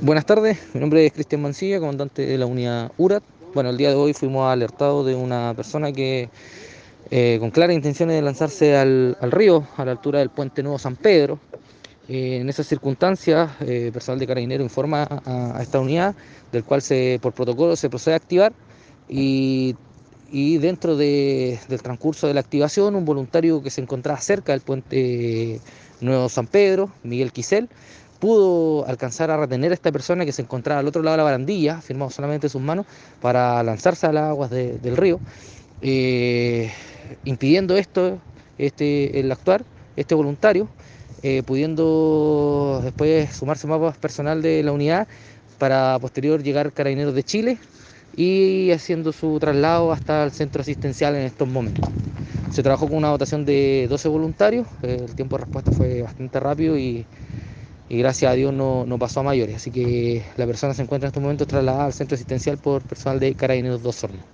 Buenas tardes, mi nombre es Cristian Mancilla, comandante de la unidad URAT. Bueno, el día de hoy fuimos alertados de una persona que eh, con claras intenciones de lanzarse al, río a la altura del puente Nuevo San Pedro. Eh, en esas circunstancias, eh, personal de Carabinero informa a, esta unidad, del cual se, por protocolo se procede a activar y, dentro de, del transcurso de la activación, un voluntario que se encontraba cerca del puente Nuevo San Pedro, Miguel Quisel, pudo alcanzar a retener a esta persona que se encontraba al otro lado de la barandilla, firmado solamente sus manos, para lanzarse a las aguas de, del río, eh, impidiendo esto, este, el actuar, este voluntario, eh, pudiendo después sumarse más personal de la unidad para posterior llegar carabineros de Chile y haciendo su traslado hasta el centro asistencial en estos momentos. Se trabajó con una dotación de 12 voluntarios, el tiempo de respuesta fue bastante rápido y y gracias a Dios no, no, pasó a mayores. Así que la persona se encuentra en estos momentos trasladada al centro asistencial por personal de Carabineros 2 Hornos.